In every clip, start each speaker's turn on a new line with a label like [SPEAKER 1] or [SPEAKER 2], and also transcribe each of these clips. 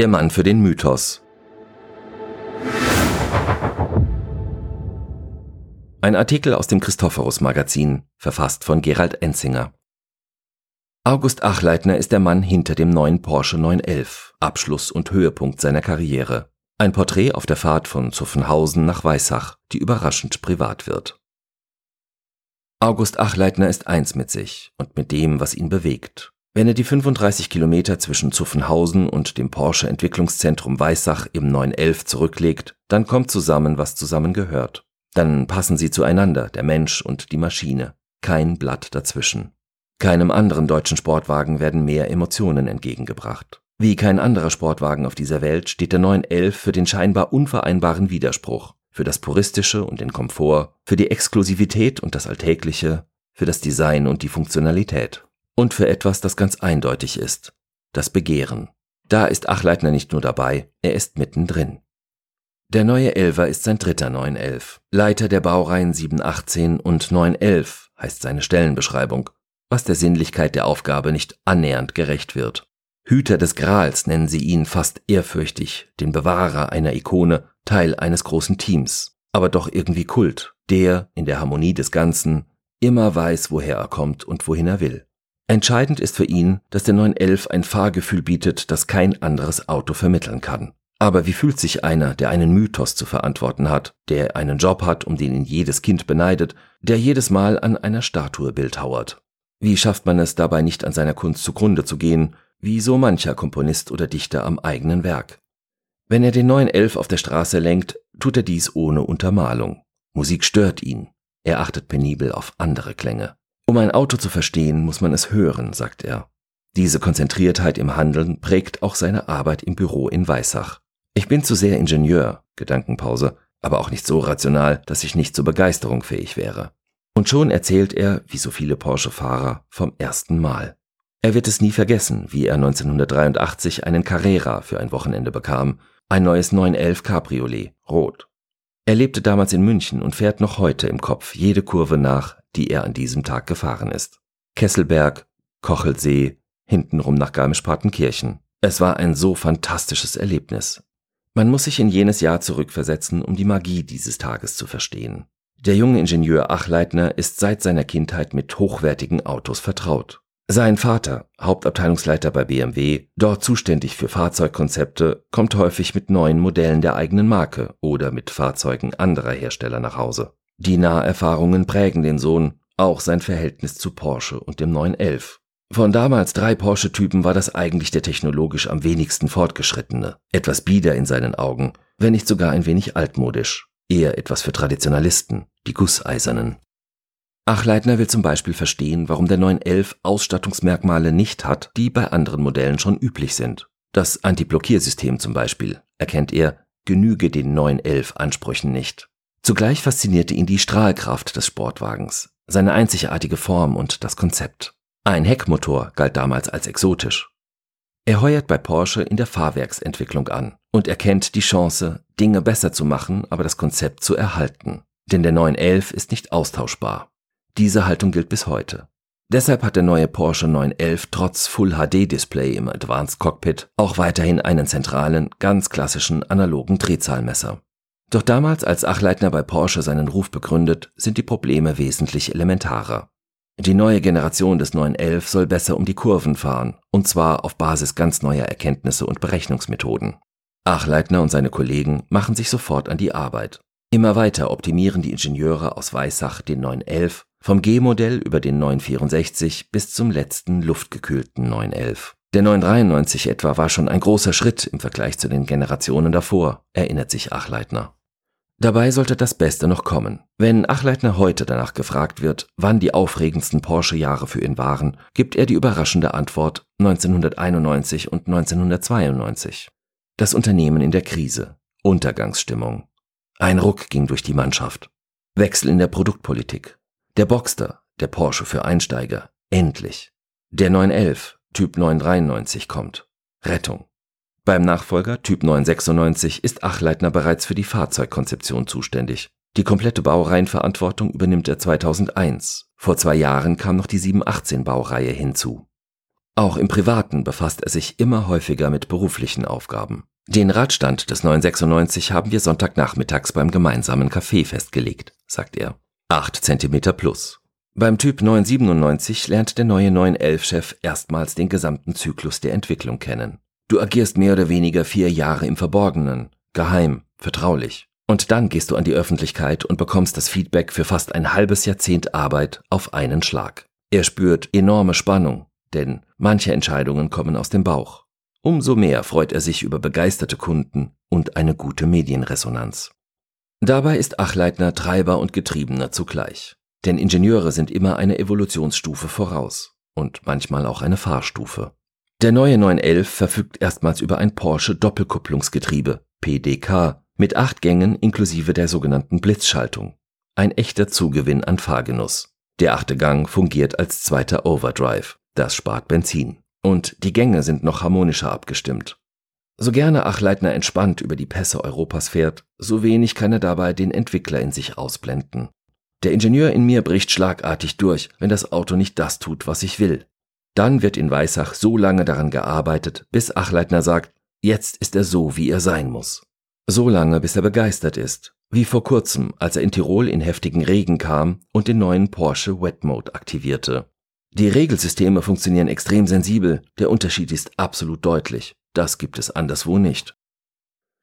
[SPEAKER 1] Der Mann für den Mythos. Ein Artikel aus dem Christophorus Magazin, verfasst von Gerald Enzinger. August Achleitner ist der Mann hinter dem neuen Porsche 911, Abschluss und Höhepunkt seiner Karriere. Ein Porträt auf der Fahrt von Zuffenhausen nach Weissach, die überraschend privat wird. August Achleitner ist eins mit sich und mit dem, was ihn bewegt. Wenn er die 35 Kilometer zwischen Zuffenhausen und dem Porsche Entwicklungszentrum Weissach im 911 zurücklegt, dann kommt zusammen, was zusammen gehört. Dann passen sie zueinander, der Mensch und die Maschine. Kein Blatt dazwischen. Keinem anderen deutschen Sportwagen werden mehr Emotionen entgegengebracht. Wie kein anderer Sportwagen auf dieser Welt steht der 911 für den scheinbar unvereinbaren Widerspruch, für das Puristische und den Komfort, für die Exklusivität und das Alltägliche, für das Design und die Funktionalität und für etwas, das ganz eindeutig ist, das Begehren. Da ist Achleitner nicht nur dabei, er ist mittendrin. Der neue Elver ist sein dritter 911. Leiter der Baureihen 718 und 911 heißt seine Stellenbeschreibung, was der Sinnlichkeit der Aufgabe nicht annähernd gerecht wird. Hüter des Grals nennen sie ihn fast ehrfürchtig, den Bewahrer einer Ikone, Teil eines großen Teams, aber doch irgendwie Kult, der in der Harmonie des Ganzen immer weiß, woher er kommt und wohin er will. Entscheidend ist für ihn, dass der 911 ein Fahrgefühl bietet, das kein anderes Auto vermitteln kann. Aber wie fühlt sich einer, der einen Mythos zu verantworten hat, der einen Job hat, um den ihn jedes Kind beneidet, der jedes Mal an einer Statue bildhauert? Wie schafft man es dabei nicht an seiner Kunst zugrunde zu gehen, wie so mancher Komponist oder Dichter am eigenen Werk? Wenn er den 911 auf der Straße lenkt, tut er dies ohne Untermalung. Musik stört ihn. Er achtet penibel auf andere Klänge. Um ein Auto zu verstehen, muss man es hören, sagt er. Diese Konzentriertheit im Handeln prägt auch seine Arbeit im Büro in Weissach. Ich bin zu sehr Ingenieur, Gedankenpause, aber auch nicht so rational, dass ich nicht zur Begeisterung fähig wäre. Und schon erzählt er, wie so viele Porsche-Fahrer, vom ersten Mal. Er wird es nie vergessen, wie er 1983 einen Carrera für ein Wochenende bekam, ein neues 911 Cabriolet, rot. Er lebte damals in München und fährt noch heute im Kopf jede Kurve nach, die er an diesem Tag gefahren ist. Kesselberg, Kochelsee, hintenrum nach Garmisch-Partenkirchen. Es war ein so fantastisches Erlebnis. Man muss sich in jenes Jahr zurückversetzen, um die Magie dieses Tages zu verstehen. Der junge Ingenieur Achleitner ist seit seiner Kindheit mit hochwertigen Autos vertraut. Sein Vater, Hauptabteilungsleiter bei BMW, dort zuständig für Fahrzeugkonzepte, kommt häufig mit neuen Modellen der eigenen Marke oder mit Fahrzeugen anderer Hersteller nach Hause. Die Naherfahrungen prägen den Sohn, auch sein Verhältnis zu Porsche und dem 911. Von damals drei Porsche-Typen war das eigentlich der technologisch am wenigsten fortgeschrittene, etwas bieder in seinen Augen, wenn nicht sogar ein wenig altmodisch, eher etwas für Traditionalisten, die Gusseisernen. Achleitner will zum Beispiel verstehen, warum der 911 Ausstattungsmerkmale nicht hat, die bei anderen Modellen schon üblich sind. Das Antiblockiersystem zum Beispiel, erkennt er, genüge den 911 Ansprüchen nicht. Zugleich faszinierte ihn die Strahlkraft des Sportwagens, seine einzigartige Form und das Konzept. Ein Heckmotor galt damals als exotisch. Er heuert bei Porsche in der Fahrwerksentwicklung an und erkennt die Chance, Dinge besser zu machen, aber das Konzept zu erhalten. Denn der 911 ist nicht austauschbar. Diese Haltung gilt bis heute. Deshalb hat der neue Porsche 911 trotz Full HD Display im Advanced Cockpit auch weiterhin einen zentralen, ganz klassischen analogen Drehzahlmesser. Doch damals, als Achleitner bei Porsche seinen Ruf begründet, sind die Probleme wesentlich elementarer. Die neue Generation des 911 soll besser um die Kurven fahren, und zwar auf Basis ganz neuer Erkenntnisse und Berechnungsmethoden. Achleitner und seine Kollegen machen sich sofort an die Arbeit. Immer weiter optimieren die Ingenieure aus Weissach den 911, vom G-Modell über den 964 bis zum letzten luftgekühlten 911. Der 993 etwa war schon ein großer Schritt im Vergleich zu den Generationen davor, erinnert sich Achleitner. Dabei sollte das Beste noch kommen. Wenn Achleitner heute danach gefragt wird, wann die aufregendsten Porsche-Jahre für ihn waren, gibt er die überraschende Antwort 1991 und 1992. Das Unternehmen in der Krise. Untergangsstimmung. Ein Ruck ging durch die Mannschaft. Wechsel in der Produktpolitik. Der Boxster, der Porsche für Einsteiger. Endlich. Der 911, Typ 993 kommt. Rettung. Beim Nachfolger Typ 996 ist Achleitner bereits für die Fahrzeugkonzeption zuständig. Die komplette Baureihenverantwortung übernimmt er 2001. Vor zwei Jahren kam noch die 718 Baureihe hinzu. Auch im Privaten befasst er sich immer häufiger mit beruflichen Aufgaben. Den Radstand des 996 haben wir Sonntagnachmittags beim gemeinsamen Café festgelegt, sagt er. 8 cm plus. Beim Typ 997 lernt der neue 911-Chef erstmals den gesamten Zyklus der Entwicklung kennen. Du agierst mehr oder weniger vier Jahre im Verborgenen, geheim, vertraulich. Und dann gehst du an die Öffentlichkeit und bekommst das Feedback für fast ein halbes Jahrzehnt Arbeit auf einen Schlag. Er spürt enorme Spannung, denn manche Entscheidungen kommen aus dem Bauch. Umso mehr freut er sich über begeisterte Kunden und eine gute Medienresonanz. Dabei ist Achleitner Treiber und Getriebener zugleich. Denn Ingenieure sind immer eine Evolutionsstufe voraus und manchmal auch eine Fahrstufe. Der neue 911 verfügt erstmals über ein Porsche Doppelkupplungsgetriebe, PDK, mit acht Gängen inklusive der sogenannten Blitzschaltung. Ein echter Zugewinn an Fahrgenuss. Der achte Gang fungiert als zweiter Overdrive. Das spart Benzin. Und die Gänge sind noch harmonischer abgestimmt. So gerne Achleitner entspannt über die Pässe Europas fährt, so wenig kann er dabei den Entwickler in sich ausblenden. Der Ingenieur in mir bricht schlagartig durch, wenn das Auto nicht das tut, was ich will. Dann wird in Weissach so lange daran gearbeitet, bis Achleitner sagt, jetzt ist er so, wie er sein muss. So lange, bis er begeistert ist, wie vor kurzem, als er in Tirol in heftigen Regen kam und den neuen Porsche Wet Mode aktivierte. Die Regelsysteme funktionieren extrem sensibel, der Unterschied ist absolut deutlich. Das gibt es anderswo nicht.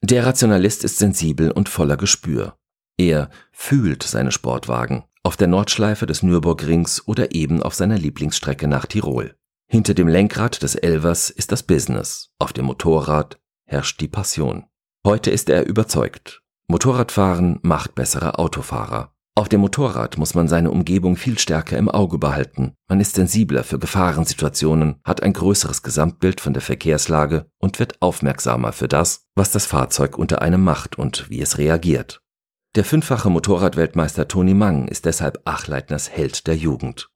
[SPEAKER 1] Der Rationalist ist sensibel und voller Gespür. Er fühlt seine Sportwagen auf der Nordschleife des Nürburgrings oder eben auf seiner Lieblingsstrecke nach Tirol. Hinter dem Lenkrad des Elvers ist das Business, auf dem Motorrad herrscht die Passion. Heute ist er überzeugt. Motorradfahren macht bessere Autofahrer. Auf dem Motorrad muss man seine Umgebung viel stärker im Auge behalten. Man ist sensibler für Gefahrensituationen, hat ein größeres Gesamtbild von der Verkehrslage und wird aufmerksamer für das, was das Fahrzeug unter einem macht und wie es reagiert. Der fünffache Motorradweltmeister Toni Mang ist deshalb Achleitners Held der Jugend.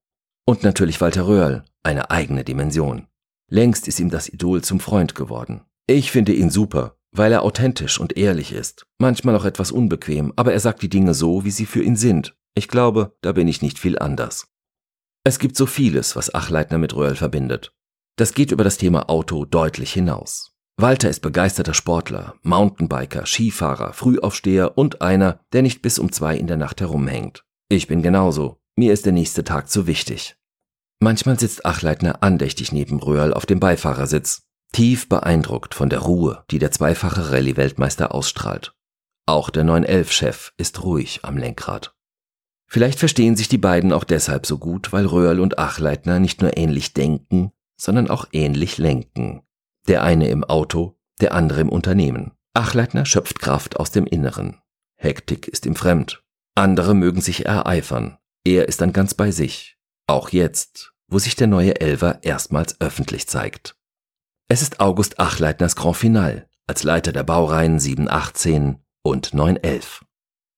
[SPEAKER 1] Und natürlich Walter Röhrl, eine eigene Dimension. Längst ist ihm das Idol zum Freund geworden. Ich finde ihn super, weil er authentisch und ehrlich ist, manchmal auch etwas unbequem, aber er sagt die Dinge so, wie sie für ihn sind. Ich glaube, da bin ich nicht viel anders. Es gibt so vieles, was Achleitner mit Röhrl verbindet. Das geht über das Thema Auto deutlich hinaus. Walter ist begeisterter Sportler, Mountainbiker, Skifahrer, Frühaufsteher und einer, der nicht bis um zwei in der Nacht herumhängt. Ich bin genauso. Mir ist der nächste Tag zu wichtig. Manchmal sitzt Achleitner andächtig neben Röhrl auf dem Beifahrersitz, tief beeindruckt von der Ruhe, die der zweifache Rallye-Weltmeister ausstrahlt. Auch der 911-Chef ist ruhig am Lenkrad. Vielleicht verstehen sich die beiden auch deshalb so gut, weil Röhrl und Achleitner nicht nur ähnlich denken, sondern auch ähnlich lenken. Der eine im Auto, der andere im Unternehmen. Achleitner schöpft Kraft aus dem Inneren. Hektik ist ihm fremd. Andere mögen sich ereifern. Er ist dann ganz bei sich. Auch jetzt, wo sich der neue Elver erstmals öffentlich zeigt. Es ist August Achleitners Grand Final als Leiter der Baureihen 718 und 911.